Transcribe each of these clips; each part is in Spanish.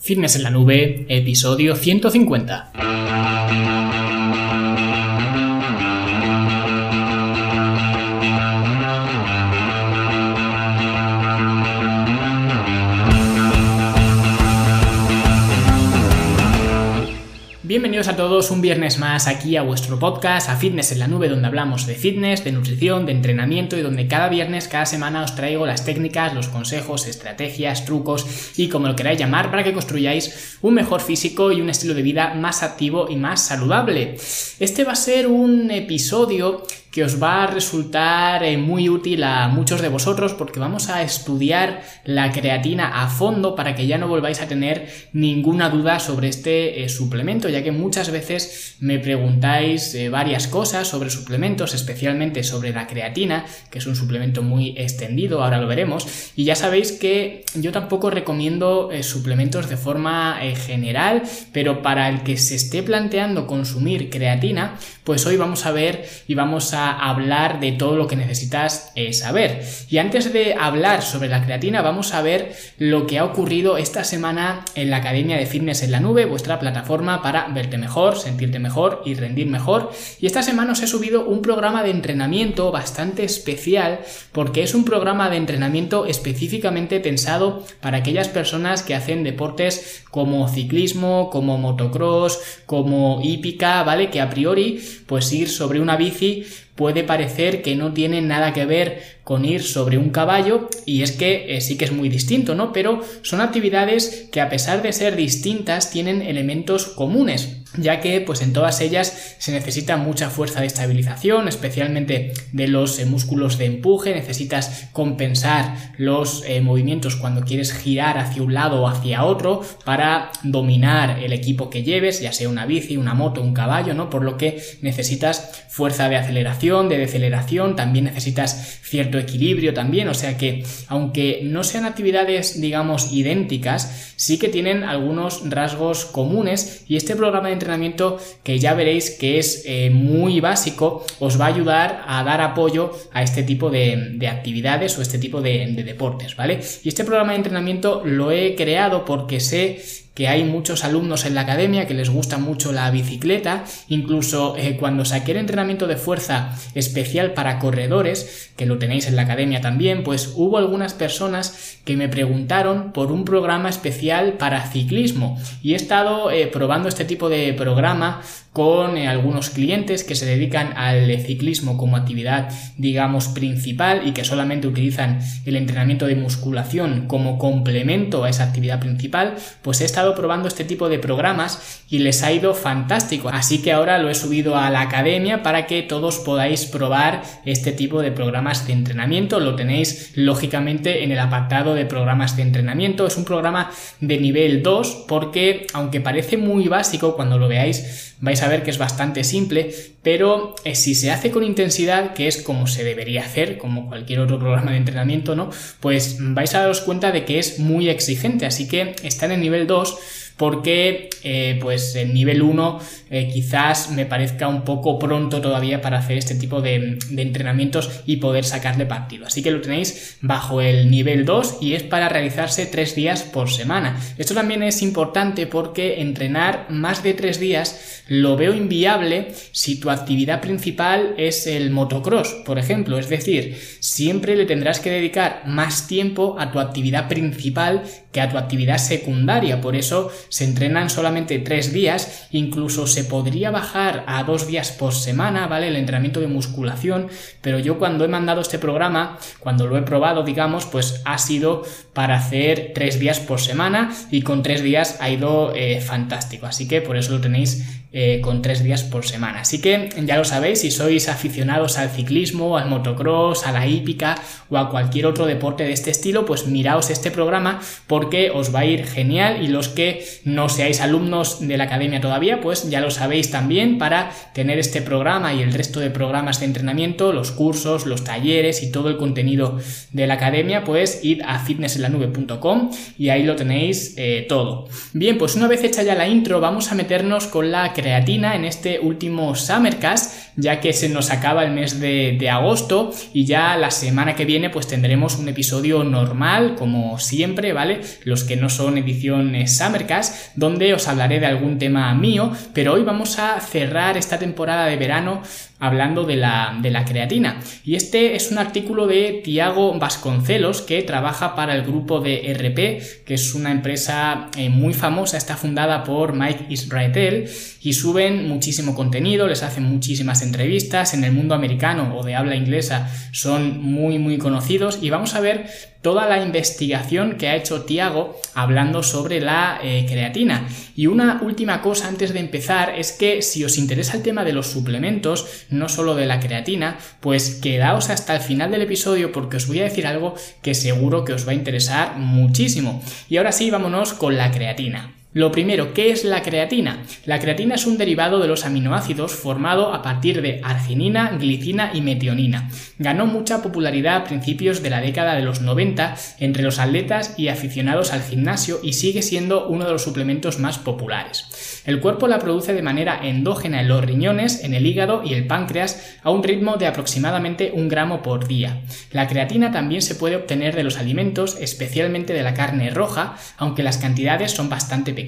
Fitness en la Nube, episodio 150. Bienvenidos a todos un viernes más aquí a vuestro podcast, a Fitness en la Nube, donde hablamos de fitness, de nutrición, de entrenamiento y donde cada viernes, cada semana os traigo las técnicas, los consejos, estrategias, trucos y como lo queráis llamar para que construyáis un mejor físico y un estilo de vida más activo y más saludable. Este va a ser un episodio que os va a resultar eh, muy útil a muchos de vosotros porque vamos a estudiar la creatina a fondo para que ya no volváis a tener ninguna duda sobre este eh, suplemento, ya que muchas veces me preguntáis eh, varias cosas sobre suplementos, especialmente sobre la creatina, que es un suplemento muy extendido, ahora lo veremos, y ya sabéis que yo tampoco recomiendo suplementos de forma general, pero para el que se esté planteando consumir creatina, pues hoy vamos a ver y vamos a hablar de todo lo que necesitas eh, saber. Y antes de hablar sobre la creatina, vamos a ver lo que ha ocurrido esta semana en la Academia de Fitness en la Nube, vuestra plataforma para verte mejor, sentirte mejor y rendir mejor. Y esta semana os he subido un programa de entrenamiento bastante especial porque es un programa de entrenamiento específicamente pensado para aquellas personas que hacen deportes como ciclismo, como motocross, como hípica, ¿vale? Que a priori, pues ir sobre una bici puede parecer que no tiene nada que ver con ir sobre un caballo y es que eh, sí que es muy distinto, ¿no? Pero son actividades que a pesar de ser distintas tienen elementos comunes ya que pues en todas ellas se necesita mucha fuerza de estabilización, especialmente de los eh, músculos de empuje, necesitas compensar los eh, movimientos cuando quieres girar hacia un lado o hacia otro para dominar el equipo que lleves, ya sea una bici, una moto, un caballo, ¿no? Por lo que necesitas fuerza de aceleración, de deceleración, también necesitas cierto equilibrio también, o sea que aunque no sean actividades digamos idénticas, sí que tienen algunos rasgos comunes. Y este programa de entrenamiento que ya veréis que es eh, muy básico os va a ayudar a dar apoyo a este tipo de, actividades o este tipo de, de deportes, ¿vale? Y este programa de entrenamiento lo he creado porque sé que hay muchos alumnos en la academia que les gusta mucho la bicicleta, incluso eh, cuando saqué el entrenamiento de fuerza especial para corredores, que lo tenéis en la academia también, pues hubo algunas personas que me preguntaron por un programa especial para ciclismo. Y he estado eh, probando este tipo de programa con eh, algunos clientes que se dedican al ciclismo como actividad digamos principal y que solamente utilizan el entrenamiento de musculación como complemento a esa actividad principal, pues he estado probando este tipo de programas y les ha ido fantástico. Así que ahora lo he subido a la academia para que todos podáis probar este tipo de programas de entrenamiento. Lo tenéis lógicamente en el apartado de programas de entrenamiento. Es un programa de nivel 2 porque aunque parece muy básico cuando lo veáis vais a ver que es bastante simple, pero eh, si se hace con intensidad, que es como se debería hacer, como cualquier otro programa de entrenamiento, ¿no? Pues vais a daros cuenta de que es muy exigente, así que está en el nivel 2 porque eh, pues el nivel 1 eh, quizás me parezca un poco pronto todavía para hacer este tipo de, entrenamientos y poder sacarle partido. Así que lo tenéis bajo el nivel 2 y es para realizarse 3 días por semana. Esto también es importante porque entrenar más de 3 días lo veo inviable si tu actividad principal es el motocross, por ejemplo. Es decir, siempre le tendrás que dedicar más tiempo a tu actividad principal que a tu actividad secundaria. Por eso se entrenan solamente tres días, incluso se podría bajar a dos días por semana, ¿vale? El entrenamiento de musculación, pero yo cuando he mandado este programa, cuando lo he probado, digamos, pues ha sido para hacer tres días por semana y con tres días ha ido eh, fantástico. Así que por eso lo tenéis eh, con tres días por semana. Así que ya lo sabéis, si sois aficionados al ciclismo, al motocross, a la hípica o a cualquier otro deporte de este estilo, pues miraos este programa porque os va a ir genial y los que no seáis alumnos de la academia todavía, pues ya lo sabéis también para tener este programa y el resto de programas de entrenamiento, los cursos, los talleres y todo el contenido de la academia, pues id a fitnessenlanube.com y ahí lo tenéis eh, todo. Bien, pues una vez hecha ya la intro, vamos a meternos con la creatina en este último Summercast, ya que se nos acaba el mes de, agosto y ya la semana que viene pues tendremos un episodio normal, como siempre, ¿vale? Los que no son edición Summercast, donde os hablaré de algún tema mío, pero hoy vamos a cerrar esta temporada de verano hablando de la, de la, creatina. Y este es un artículo de Tiago Vasconcelos que trabaja para el grupo de RP, que es una empresa eh, muy famosa, está fundada por Mike Israetel y suben muchísimo contenido, les hacen muchísimas entrevistas. En el mundo americano o de habla inglesa, son muy muy conocidos. Y vamos a ver toda la investigación que ha hecho Tiago hablando sobre la eh, creatina. Y una última cosa antes de empezar es que si os interesa el tema de los suplementos, no solo de la creatina, pues quedaos hasta el final del episodio porque os voy a decir algo que seguro que os va a interesar muchísimo. Y ahora sí, vámonos con la creatina. Lo primero, ¿qué es la creatina? La creatina es un derivado de los aminoácidos formado a partir de arginina, glicina y metionina. Ganó mucha popularidad a principios de la década de los 90 entre los atletas y aficionados al gimnasio y sigue siendo uno de los suplementos más populares. El cuerpo la produce de manera endógena en los riñones, en el hígado y el páncreas a un ritmo de aproximadamente un gramo por día. La creatina también se puede obtener de los alimentos, especialmente de la carne roja, aunque las cantidades son bastante pequeñas.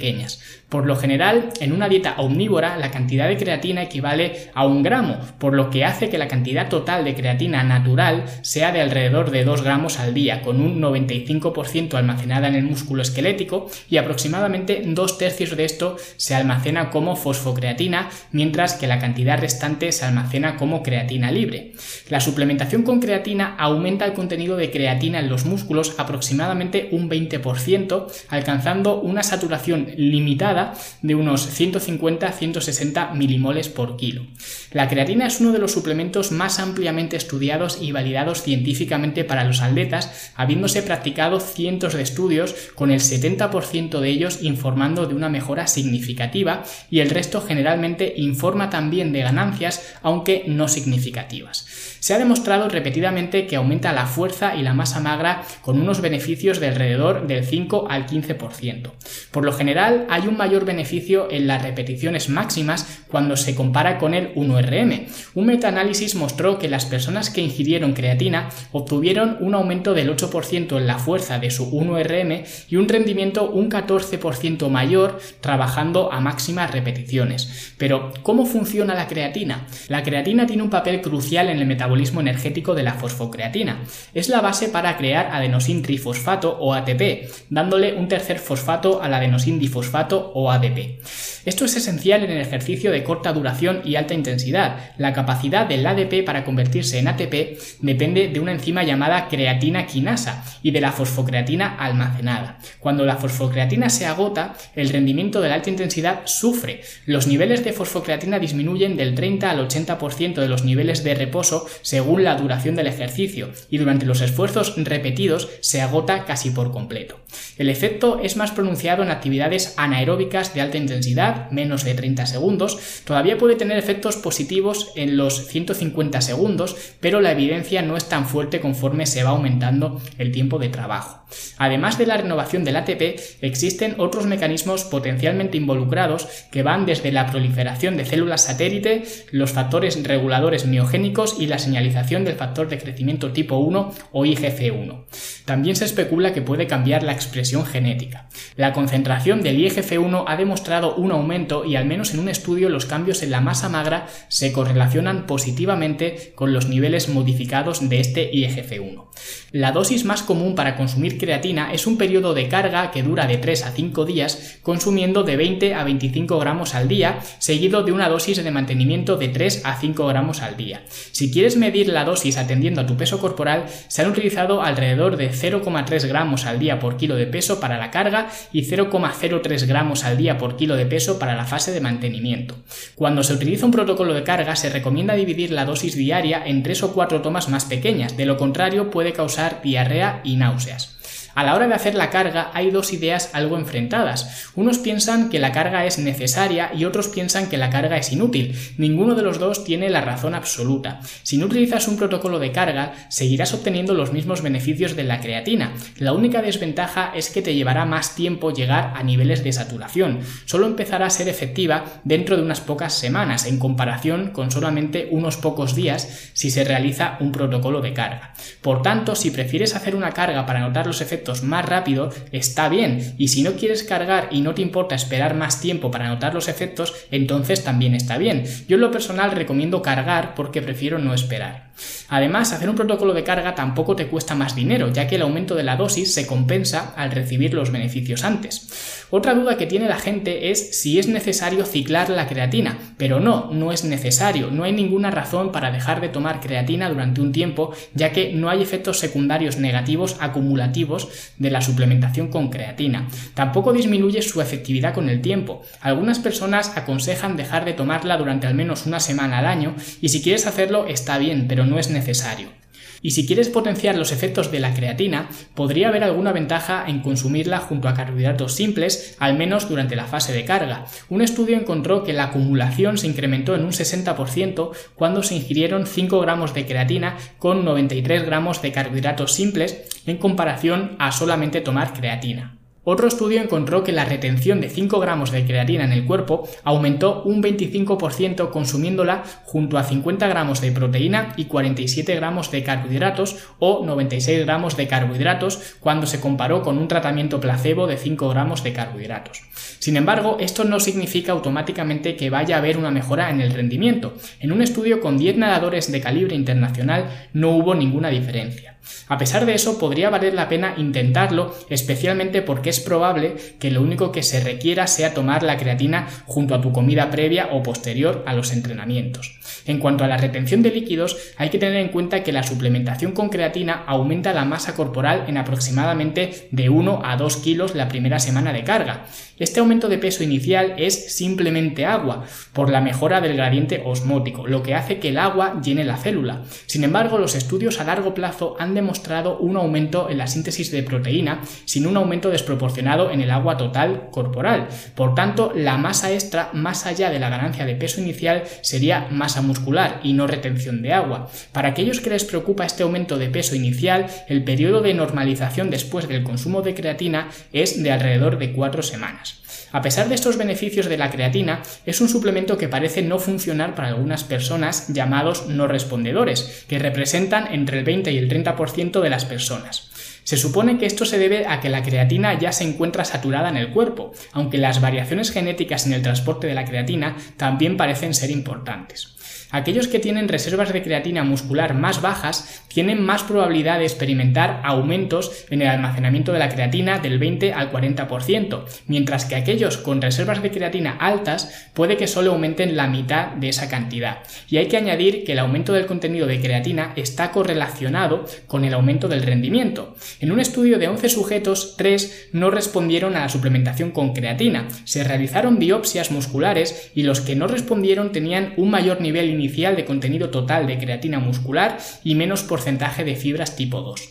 Por lo general, en una dieta omnívora, la cantidad de creatina equivale a un gramo, por lo que hace que la cantidad total de creatina natural sea de alrededor de 2 gramos al día, con un 95% almacenada en el músculo esquelético y aproximadamente dos tercios de esto se almacena como fosfocreatina, mientras que la cantidad restante se almacena como creatina libre. La suplementación con creatina aumenta el contenido de creatina en los músculos aproximadamente un 20%, alcanzando una saturación limitada de unos 150-160 milimoles por kilo. La creatina es uno de los suplementos más ampliamente estudiados y validados científicamente para los atletas, habiéndose practicado cientos de estudios con el 70% de ellos informando de una mejora significativa y el resto generalmente informa también de ganancias aunque no significativas. Se ha demostrado repetidamente que aumenta la fuerza y la masa magra con unos beneficios de alrededor del 5 al 15%. Por lo general hay un mayor beneficio en las repeticiones máximas cuando se compara con el 1RM. Un metaanálisis mostró que las personas que ingirieron creatina obtuvieron un aumento del 8% en la fuerza de su 1RM y un rendimiento un 14% mayor trabajando a máximas repeticiones. Pero, ¿cómo funciona la creatina? La creatina tiene un papel crucial en el metabolismo energético de la fosfocreatina. Es la base para crear adenosin trifosfato o ATP, dándole un tercer fosfato al adenosin difosfato o ADP. Esto es esencial en el ejercicio de corta duración y alta intensidad. La capacidad del ADP para convertirse en ATP depende de una enzima llamada creatina quinasa y de la fosfocreatina almacenada. Cuando la fosfocreatina se agota, el rendimiento de la alta intensidad sufre. Los niveles de fosfocreatina disminuyen del 30 al 80% de los niveles de reposo según la duración del ejercicio y durante los esfuerzos repetidos se agota casi por completo. El efecto es más pronunciado en actividades anaeróbicas de alta intensidad, menos de 30 segundos, todavía puede tener efectos positivos en los 150 segundos, pero la evidencia no es tan fuerte conforme se va aumentando el tiempo de trabajo. Además de la renovación del ATP, existen otros mecanismos potencialmente involucrados que van desde la proliferación de células satélite, los factores reguladores miogénicos y la señalización del factor de crecimiento tipo 1 o IGF-1. También se especula que puede cambiar la expresión genética. La concentración del IGF-1 ha demostrado un aumento y al menos en un estudio los cambios en la masa magra se correlacionan positivamente con los niveles modificados de este IGF-1. La dosis más común para consumir creatina es un periodo de carga que dura de 3 a 5 días, consumiendo de 20 a 25 gramos al día, seguido de una dosis de mantenimiento de 3 a 5 gramos al día. Si quieres medir la dosis atendiendo a tu peso corporal, se han utilizado alrededor de 0,3 gramos al día por kilo de peso para la carga y 0,03 gramos al día por kilo de peso para la fase de mantenimiento. Cuando se utiliza un protocolo de carga, se recomienda dividir la dosis diaria en 3 o 4 tomas más pequeñas, de lo contrario puede causar diarrea y náuseas. A la hora de hacer la carga hay dos ideas algo enfrentadas. Unos piensan que la carga es necesaria y otros piensan que la carga es inútil. Ninguno de los dos tiene la razón absoluta. Si no utilizas un protocolo de carga, seguirás obteniendo los mismos beneficios de la creatina. La única desventaja es que te llevará más tiempo llegar a niveles de saturación. Solo empezará a ser efectiva dentro de unas pocas semanas, en comparación con solamente unos pocos días si se realiza un protocolo de carga. Por tanto, si prefieres hacer una carga para notar los efectos más rápido, está bien, y si no quieres cargar y no te importa esperar más tiempo para notar los efectos, entonces también está bien. Yo en lo personal recomiendo cargar porque prefiero no esperar. Además, hacer un protocolo de carga tampoco te cuesta más dinero, ya que el aumento de la dosis se compensa al recibir los beneficios antes. Otra duda que tiene la gente es si es necesario ciclar la creatina, pero no, no es necesario, no hay ninguna razón para dejar de tomar creatina durante un tiempo, ya que no hay efectos secundarios negativos acumulativos de la suplementación con creatina. Tampoco disminuye su efectividad con el tiempo. Algunas personas aconsejan dejar de tomarla durante al menos una semana al año, y si quieres hacerlo está bien, pero no es necesario. Y si quieres potenciar los efectos de la creatina, podría haber alguna ventaja en consumirla junto a carbohidratos simples, al menos durante la fase de carga. Un estudio encontró que la acumulación se incrementó en un 60% cuando se ingirieron 5 gramos de creatina con 93 gramos de carbohidratos simples en comparación a solamente tomar creatina. Otro estudio encontró que la retención de 5 gramos de creatina en el cuerpo aumentó un 25% consumiéndola junto a 50 gramos de proteína y 47 gramos de carbohidratos o 96 gramos de carbohidratos cuando se comparó con un tratamiento placebo de 5 gramos de carbohidratos. Sin embargo, esto no significa automáticamente que vaya a haber una mejora en el rendimiento. En un estudio con 10 nadadores de calibre internacional no hubo ninguna diferencia. A pesar de eso, podría valer la pena intentarlo, especialmente porque es probable que lo único que se requiera sea tomar la creatina junto a tu comida previa o posterior a los entrenamientos. En cuanto a la retención de líquidos, hay que tener en cuenta que la suplementación con creatina aumenta la masa corporal en aproximadamente de 1 a 2 kilos la primera semana de carga. Este aumento de peso inicial es simplemente agua, por la mejora del gradiente osmótico, lo que hace que el agua llene la célula. Sin embargo, los estudios a largo plazo demostrado un aumento en la síntesis de proteína sin un aumento desproporcionado en el agua total corporal. Por tanto, la masa extra, más allá de la ganancia de peso inicial, sería masa muscular y no retención de agua. Para aquellos que les preocupa este aumento de peso inicial, el periodo de normalización después del consumo de creatina es de alrededor de 4 semanas. A pesar de estos beneficios de la creatina, es un suplemento que parece no funcionar para algunas personas llamados no respondedores, que representan entre el 20 y el 30% de las personas. Se supone que esto se debe a que la creatina ya se encuentra saturada en el cuerpo, aunque las variaciones genéticas en el transporte de la creatina también parecen ser importantes. Aquellos que tienen reservas de creatina muscular más bajas tienen más probabilidad de experimentar aumentos en el almacenamiento de la creatina del 20 al 40%, mientras que aquellos con reservas de creatina altas puede que solo aumenten la mitad de esa cantidad. Y hay que añadir que el aumento del contenido de creatina está correlacionado con el aumento del rendimiento. En un estudio de 11 sujetos, 3 no respondieron a la suplementación con creatina. Se realizaron biopsias musculares y los que no respondieron tenían un mayor nivel inicial de contenido total de creatina muscular y menos porcentaje de fibras tipo 2.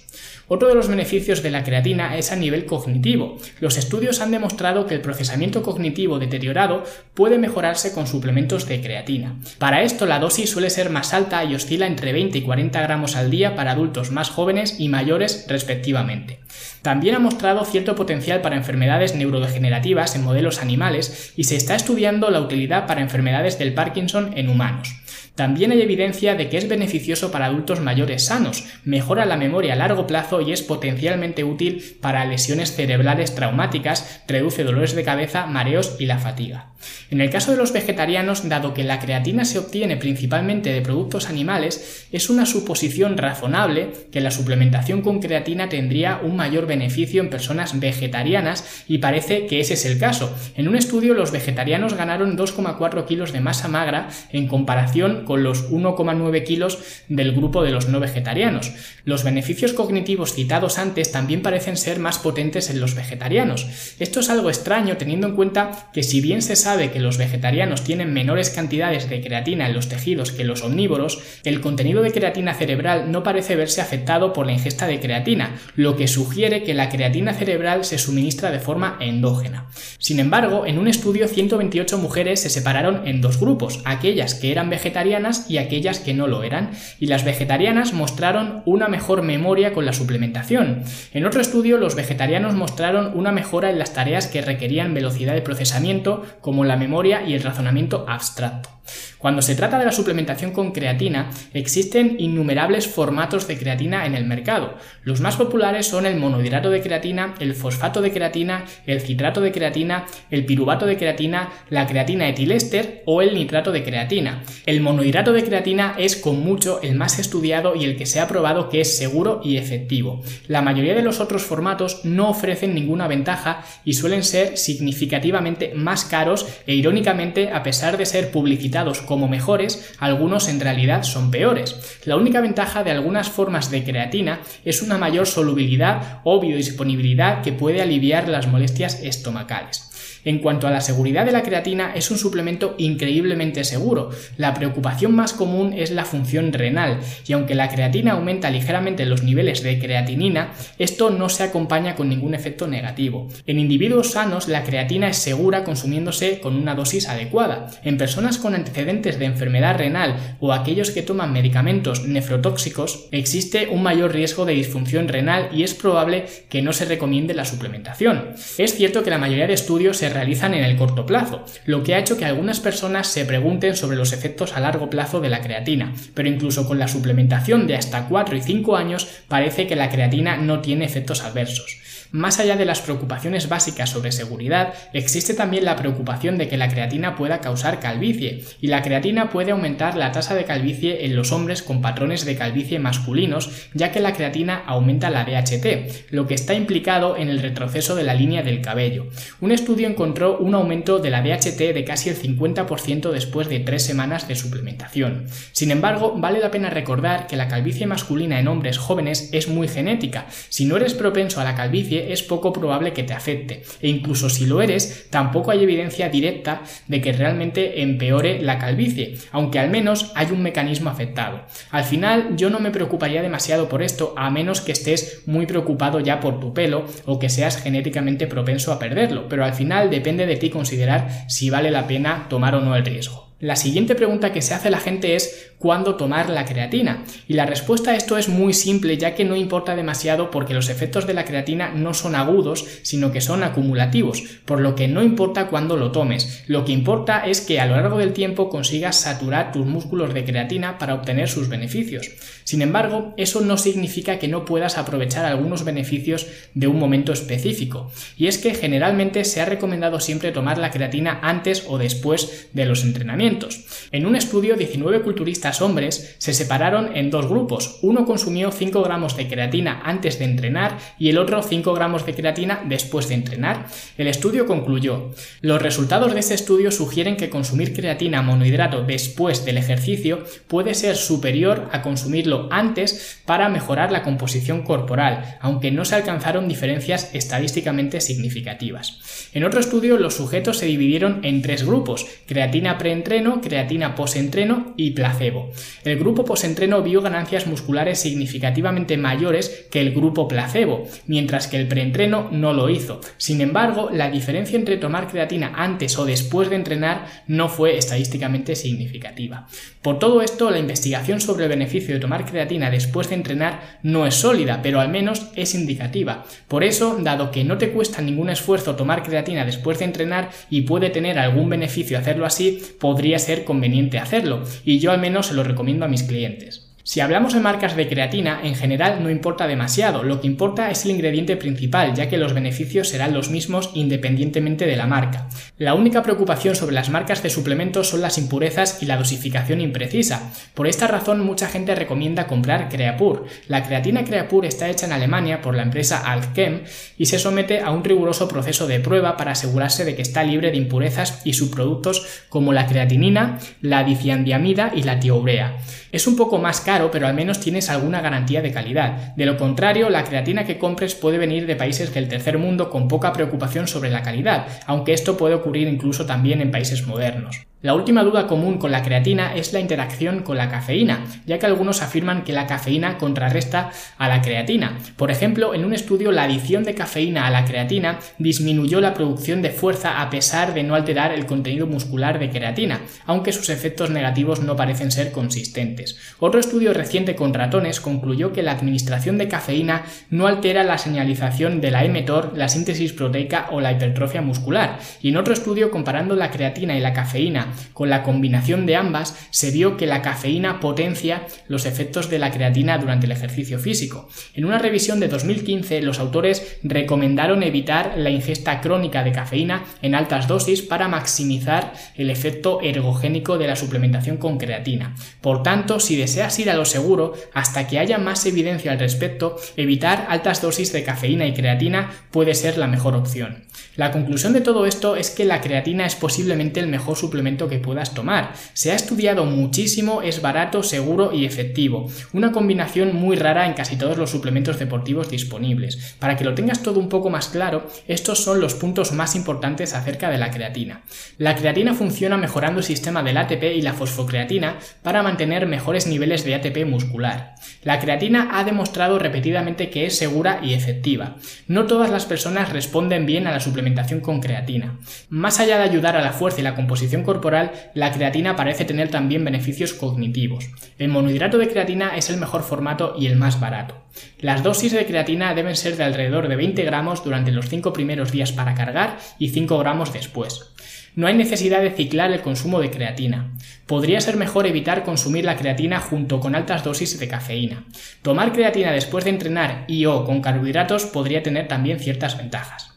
Otro de los beneficios de la creatina es a nivel cognitivo. Los estudios han demostrado que el procesamiento cognitivo deteriorado puede mejorarse con suplementos de creatina. Para esto la dosis suele ser más alta y oscila entre 20 y 40 gramos al día para adultos más jóvenes y mayores respectivamente. También ha mostrado cierto potencial para enfermedades neurodegenerativas en modelos animales y se está estudiando la utilidad para enfermedades del Parkinson en humanos. También hay evidencia de que es beneficioso para adultos mayores sanos, mejora la memoria a largo plazo y es potencialmente útil para lesiones cerebrales traumáticas, reduce dolores de cabeza, mareos y la fatiga. En el caso de los vegetarianos, dado que la creatina se obtiene principalmente de productos animales, es una suposición razonable que la suplementación con creatina tendría un mayor beneficio en personas vegetarianas y parece que ese es el caso. En un estudio los vegetarianos ganaron 2,4 kilos de masa magra en comparación con los 1,9 kilos del grupo de los no vegetarianos. Los beneficios cognitivos citados antes también parecen ser más potentes en los vegetarianos. Esto es algo extraño teniendo en cuenta que si bien se sabe que los vegetarianos tienen menores cantidades de creatina en los tejidos que los omnívoros, el contenido de creatina cerebral no parece verse afectado por la ingesta de creatina, lo que sugiere que la creatina cerebral se suministra de forma endógena. Sin embargo, en un estudio 128 mujeres se separaron en dos grupos, aquellas que eran vegetarianas y aquellas que no lo eran, y las vegetarianas mostraron una mejor memoria con la suplementación. En otro estudio, los vegetarianos mostraron una mejora en las tareas que requerían velocidad de procesamiento, como la memoria y el razonamiento abstracto. Cuando se trata de la suplementación con creatina, existen innumerables formatos de creatina en el mercado. Los más populares son el monohidrato de creatina, el fosfato de creatina, el citrato de creatina, el piruvato de creatina, la creatina etilester o el nitrato de creatina. El monohidrato de creatina es con mucho el más estudiado y el que se ha probado que es seguro y efectivo. La mayoría de los otros formatos no ofrecen ninguna ventaja y suelen ser significativamente más caros e irónicamente a pesar de ser publicitados como mejores, algunos en realidad son peores. La única ventaja de algunas formas de creatina es una mayor solubilidad o biodisponibilidad que puede aliviar las molestias estomacales. En cuanto a la seguridad de la creatina, es un suplemento increíblemente seguro. La preocupación más común es la función renal, y aunque la creatina aumenta ligeramente los niveles de creatinina, esto no se acompaña con ningún efecto negativo. En individuos sanos, la creatina es segura consumiéndose con una dosis adecuada. En personas con antecedentes de enfermedad renal o aquellos que toman medicamentos nefrotóxicos, existe un mayor riesgo de disfunción renal y es probable que no se recomiende la suplementación. Es cierto que la mayoría de estudios se realizan en el corto plazo, lo que ha hecho que algunas personas se pregunten sobre los efectos a largo plazo de la creatina, pero incluso con la suplementación de hasta 4 y 5 años parece que la creatina no tiene efectos adversos. Más allá de las preocupaciones básicas sobre seguridad, existe también la preocupación de que la creatina pueda causar calvicie, y la creatina puede aumentar la tasa de calvicie en los hombres con patrones de calvicie masculinos, ya que la creatina aumenta la DHT, lo que está implicado en el retroceso de la línea del cabello. Un estudio encontró un aumento de la DHT de casi el 50% después de tres semanas de suplementación. Sin embargo, vale la pena recordar que la calvicie masculina en hombres jóvenes es muy genética. Si no eres propenso a la calvicie, es poco probable que te afecte. E incluso si lo eres, tampoco hay evidencia directa de que realmente empeore la calvicie, aunque al menos hay un mecanismo afectado. Al final, yo no me preocuparía demasiado por esto, a menos que estés muy preocupado ya por tu pelo o que seas genéticamente propenso a perderlo, pero al final depende de ti considerar si vale la pena tomar o no el riesgo. La siguiente pregunta que se hace la gente es ¿cuándo tomar la creatina? Y la respuesta a esto es muy simple ya que no importa demasiado porque los efectos de la creatina no son agudos sino que son acumulativos, por lo que no importa cuándo lo tomes. Lo que importa es que a lo largo del tiempo consigas saturar tus músculos de creatina para obtener sus beneficios. Sin embargo, eso no significa que no puedas aprovechar algunos beneficios de un momento específico. Y es que generalmente se ha recomendado siempre tomar la creatina antes o después de los entrenamientos en un estudio, 19 culturistas hombres se separaron en dos grupos. Uno consumió 5 gramos de creatina antes de entrenar y el otro 5 gramos de creatina después de entrenar. El estudio concluyó, los resultados de este estudio sugieren que consumir creatina monohidrato después del ejercicio puede ser superior a consumirlo antes para mejorar la composición corporal, aunque no se alcanzaron diferencias estadísticamente significativas. En otro estudio, los sujetos se dividieron en tres grupos, creatina preentreno, creatina posentreno y placebo. El grupo posentreno vio ganancias musculares significativamente mayores que el grupo placebo, mientras que el preentreno no lo hizo. Sin embargo, la diferencia entre tomar creatina antes o después de entrenar no fue estadísticamente significativa. Por todo esto, la investigación sobre el beneficio de tomar creatina después de entrenar no es sólida, pero al menos es indicativa. Por eso, dado que no te cuesta ningún esfuerzo tomar creatina después de entrenar y puede tener algún beneficio hacerlo así, podría ser conveniente hacerlo, y yo al menos se lo recomiendo a mis clientes. Si hablamos de marcas de creatina, en general no importa demasiado, lo que importa es el ingrediente principal, ya que los beneficios serán los mismos independientemente de la marca. La única preocupación sobre las marcas de suplementos son las impurezas y la dosificación imprecisa. Por esta razón mucha gente recomienda comprar Creapur. La creatina Creapur está hecha en Alemania por la empresa Alchem y se somete a un riguroso proceso de prueba para asegurarse de que está libre de impurezas y subproductos como la creatinina, la diciandiamida y la tiourea. Es un poco más caro, pero al menos tienes alguna garantía de calidad. De lo contrario, la creatina que compres puede venir de países del tercer mundo con poca preocupación sobre la calidad, aunque esto puede ocurrir incluso también en países modernos. La última duda común con la creatina es la interacción con la cafeína, ya que algunos afirman que la cafeína contrarresta a la creatina. Por ejemplo, en un estudio la adición de cafeína a la creatina disminuyó la producción de fuerza a pesar de no alterar el contenido muscular de creatina, aunque sus efectos negativos no parecen ser consistentes. Otro estudio reciente con ratones concluyó que la administración de cafeína no altera la señalización de la mTOR, la síntesis proteica o la hipertrofia muscular, y en otro estudio comparando la creatina y la cafeína con la combinación de ambas se vio que la cafeína potencia los efectos de la creatina durante el ejercicio físico. En una revisión de 2015 los autores recomendaron evitar la ingesta crónica de cafeína en altas dosis para maximizar el efecto ergogénico de la suplementación con creatina. Por tanto, si deseas ir a lo seguro, hasta que haya más evidencia al respecto, evitar altas dosis de cafeína y creatina puede ser la mejor opción. La conclusión de todo esto es que la creatina es posiblemente el mejor suplemento que puedas tomar. Se ha estudiado muchísimo, es barato, seguro y efectivo. Una combinación muy rara en casi todos los suplementos deportivos disponibles. Para que lo tengas todo un poco más claro, estos son los puntos más importantes acerca de la creatina. La creatina funciona mejorando el sistema del ATP y la fosfocreatina para mantener mejores niveles de ATP muscular. La creatina ha demostrado repetidamente que es segura y efectiva. No todas las personas responden bien a la suplementación con creatina. Más allá de ayudar a la fuerza y la composición corporal, la creatina parece tener también beneficios cognitivos. El monohidrato de creatina es el mejor formato y el más barato. Las dosis de creatina deben ser de alrededor de 20 gramos durante los 5 primeros días para cargar y 5 gramos después. No hay necesidad de ciclar el consumo de creatina. Podría ser mejor evitar consumir la creatina junto con altas dosis de cafeína. Tomar creatina después de entrenar y o con carbohidratos podría tener también ciertas ventajas.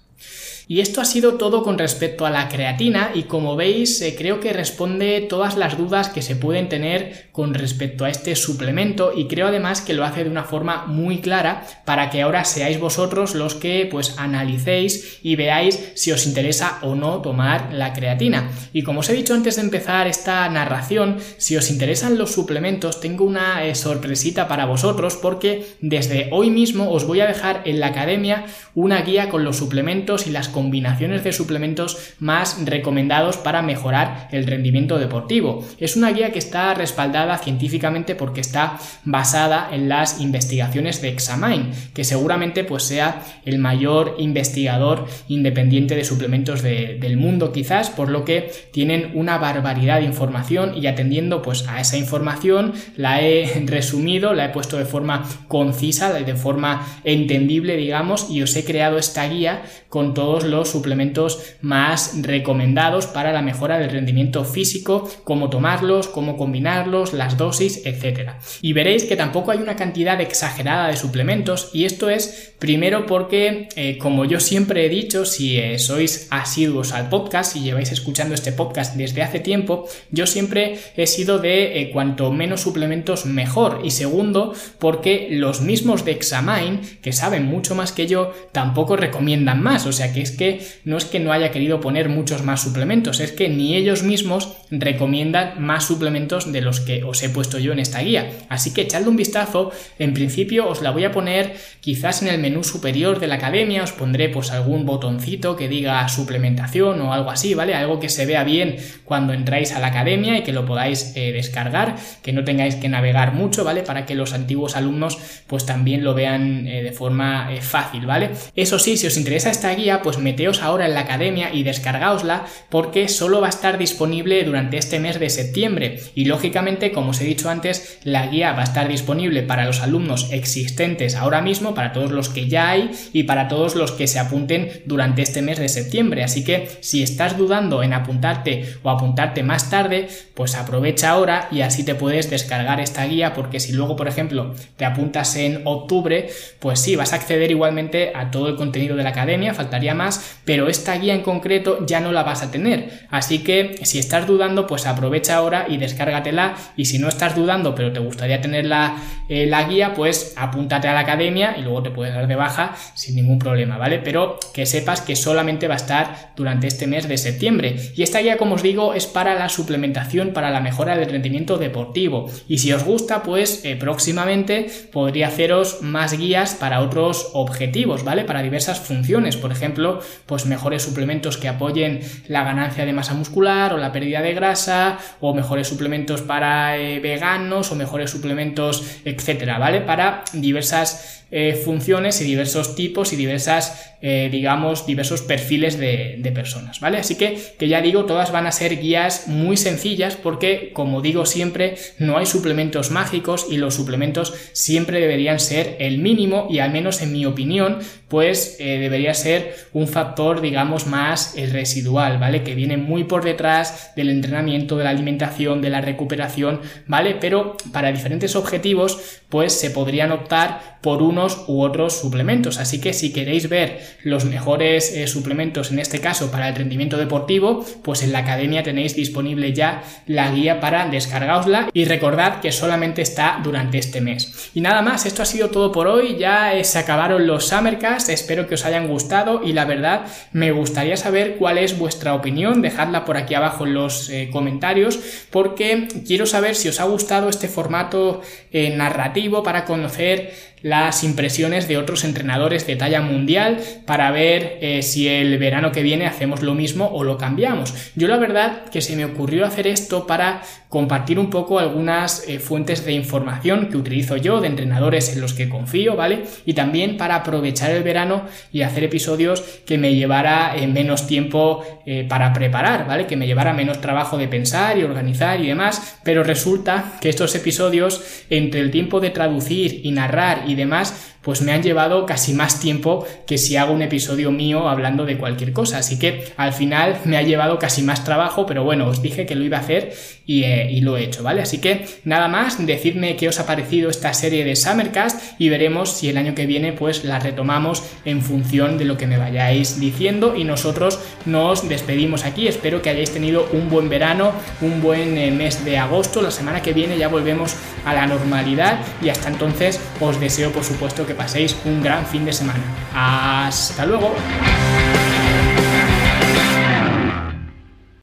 Y esto ha sido todo con respecto a la creatina y como veis eh, creo que responde todas las dudas que se pueden tener con respecto a este suplemento y creo además que lo hace de una forma muy clara para que ahora seáis vosotros los que pues analicéis y veáis si os interesa o no tomar la creatina. Y como os he dicho antes de empezar esta narración, si os interesan los suplementos tengo una eh, sorpresita para vosotros porque desde hoy mismo os voy a dejar en la academia una guía con los suplementos y las combinaciones de suplementos más recomendados para mejorar el rendimiento deportivo. Es una guía que está respaldada científicamente porque está basada en las investigaciones de Examine, que seguramente pues sea el mayor investigador independiente de suplementos del mundo quizás, por lo que tienen una barbaridad de información y atendiendo pues a esa información la he resumido, la he puesto de forma concisa, de forma entendible digamos y os he creado esta guía con todos los suplementos más recomendados para la mejora del rendimiento físico, cómo tomarlos, cómo combinarlos, las dosis, etc. Y veréis que tampoco hay una cantidad exagerada de suplementos y esto es primero porque, eh, como yo siempre he dicho, si eh, sois asiduos al podcast y lleváis escuchando este podcast desde hace tiempo, yo siempre he sido de eh, cuanto menos suplementos mejor y segundo porque los mismos de Examine, que saben mucho más que yo, tampoco recomiendan más, o sea que es que no es que no haya querido poner muchos más suplementos, es que ni ellos mismos recomiendan más suplementos de los que os he puesto yo en esta guía. Así que echadle un vistazo, en principio os la voy a poner quizás en el menú superior de la academia, os pondré pues algún botoncito que diga suplementación o algo así, ¿vale? Algo que se vea bien cuando entráis a la academia y que lo podáis eh, descargar, que no tengáis que navegar mucho, ¿vale? Para que los antiguos alumnos pues también lo vean eh, de forma eh, fácil, ¿vale? Eso sí, si os interesa esta guía, pues meteos ahora en la academia y descargaosla porque solo va a estar disponible durante este mes de septiembre y lógicamente, como os he dicho antes, la guía va a estar disponible para los alumnos existentes ahora mismo, para todos los que ya hay y para todos los que se apunten durante este mes de septiembre. Así que si estás dudando en apuntarte o apuntarte más tarde, pues aprovecha ahora y así te puedes descargar esta guía porque si luego, por ejemplo, te apuntas en octubre, pues sí, vas a acceder igualmente a todo el contenido de la academia, faltaría más, pero esta guía en concreto ya no la vas a tener. Así que si estás dudando, pues aprovecha ahora y descárgatela y si no estás dudando, pero te gustaría tener la, eh, la guía, pues apúntate a la academia y luego te puedes dar de baja sin ningún problema, ¿vale? Pero que sepas que solamente va a estar durante este mes de septiembre. Y esta guía, como os digo, es para la suplementación, para la mejora del rendimiento deportivo. Y si os gusta, pues eh, próximamente podría haceros más guías para otros objetivos, ¿vale? Para diversas funciones. Por ejemplo, pues mejores suplementos que apoyen la ganancia de masa muscular o la pérdida de grasa, o mejores suplementos para eh, veganos o mejores suplementos, etcétera, ¿vale? Para diversas eh, funciones y diversos tipos y diversas, eh, digamos, diversos perfiles de, personas, ¿vale? Así que, que ya digo, todas van a ser guías muy sencillas porque, como digo siempre, no hay suplementos mágicos y los suplementos siempre deberían ser el mínimo y al menos en mi opinión, pues eh, debería ser un factor, digamos, más residual, ¿vale? Que viene muy por detrás del entrenamiento, de la alimentación, de la recuperación, ¿vale? Pero para diferentes objetivos, pues se podrían optar por u otros suplementos. Así que si queréis ver los mejores eh, suplementos, en este caso para el rendimiento deportivo, pues en la academia tenéis disponible ya la guía para descargaosla y recordad que solamente está durante este mes. Y nada más, esto ha sido todo por hoy, ya eh, se acabaron los Summercast, espero que os hayan gustado y la verdad me gustaría saber cuál es vuestra opinión, dejadla por aquí abajo en los eh, comentarios porque quiero saber si os ha gustado este formato narrativo para conocer las impresiones de otros entrenadores de talla mundial para ver eh, si el verano que viene hacemos lo mismo o lo cambiamos. Yo la verdad que se me ocurrió hacer esto para compartir un poco algunas eh, fuentes de información que utilizo yo, de entrenadores en los que confío, ¿vale? Y también para aprovechar el verano y hacer episodios que me llevara eh, menos tiempo para preparar, ¿vale? Que me llevara menos trabajo de pensar y organizar y demás, pero resulta que estos episodios, entre el tiempo de traducir y narrar y demás, pues me han llevado casi más tiempo que si hago un episodio mío hablando de cualquier cosa. Así que al final me ha llevado casi más trabajo, pero bueno, os dije que lo iba a hacer y, eh, lo he hecho, ¿vale? Así que nada más, decidme qué os ha parecido esta serie de Summercast y veremos si el año que viene pues la retomamos en función de lo que me vayáis diciendo y nosotros nos despedimos aquí. Espero que hayáis tenido un buen verano, un buen eh, mes de agosto. La semana que viene ya volvemos a la normalidad y hasta entonces os deseo por supuesto paséis un gran fin de semana. Hasta luego.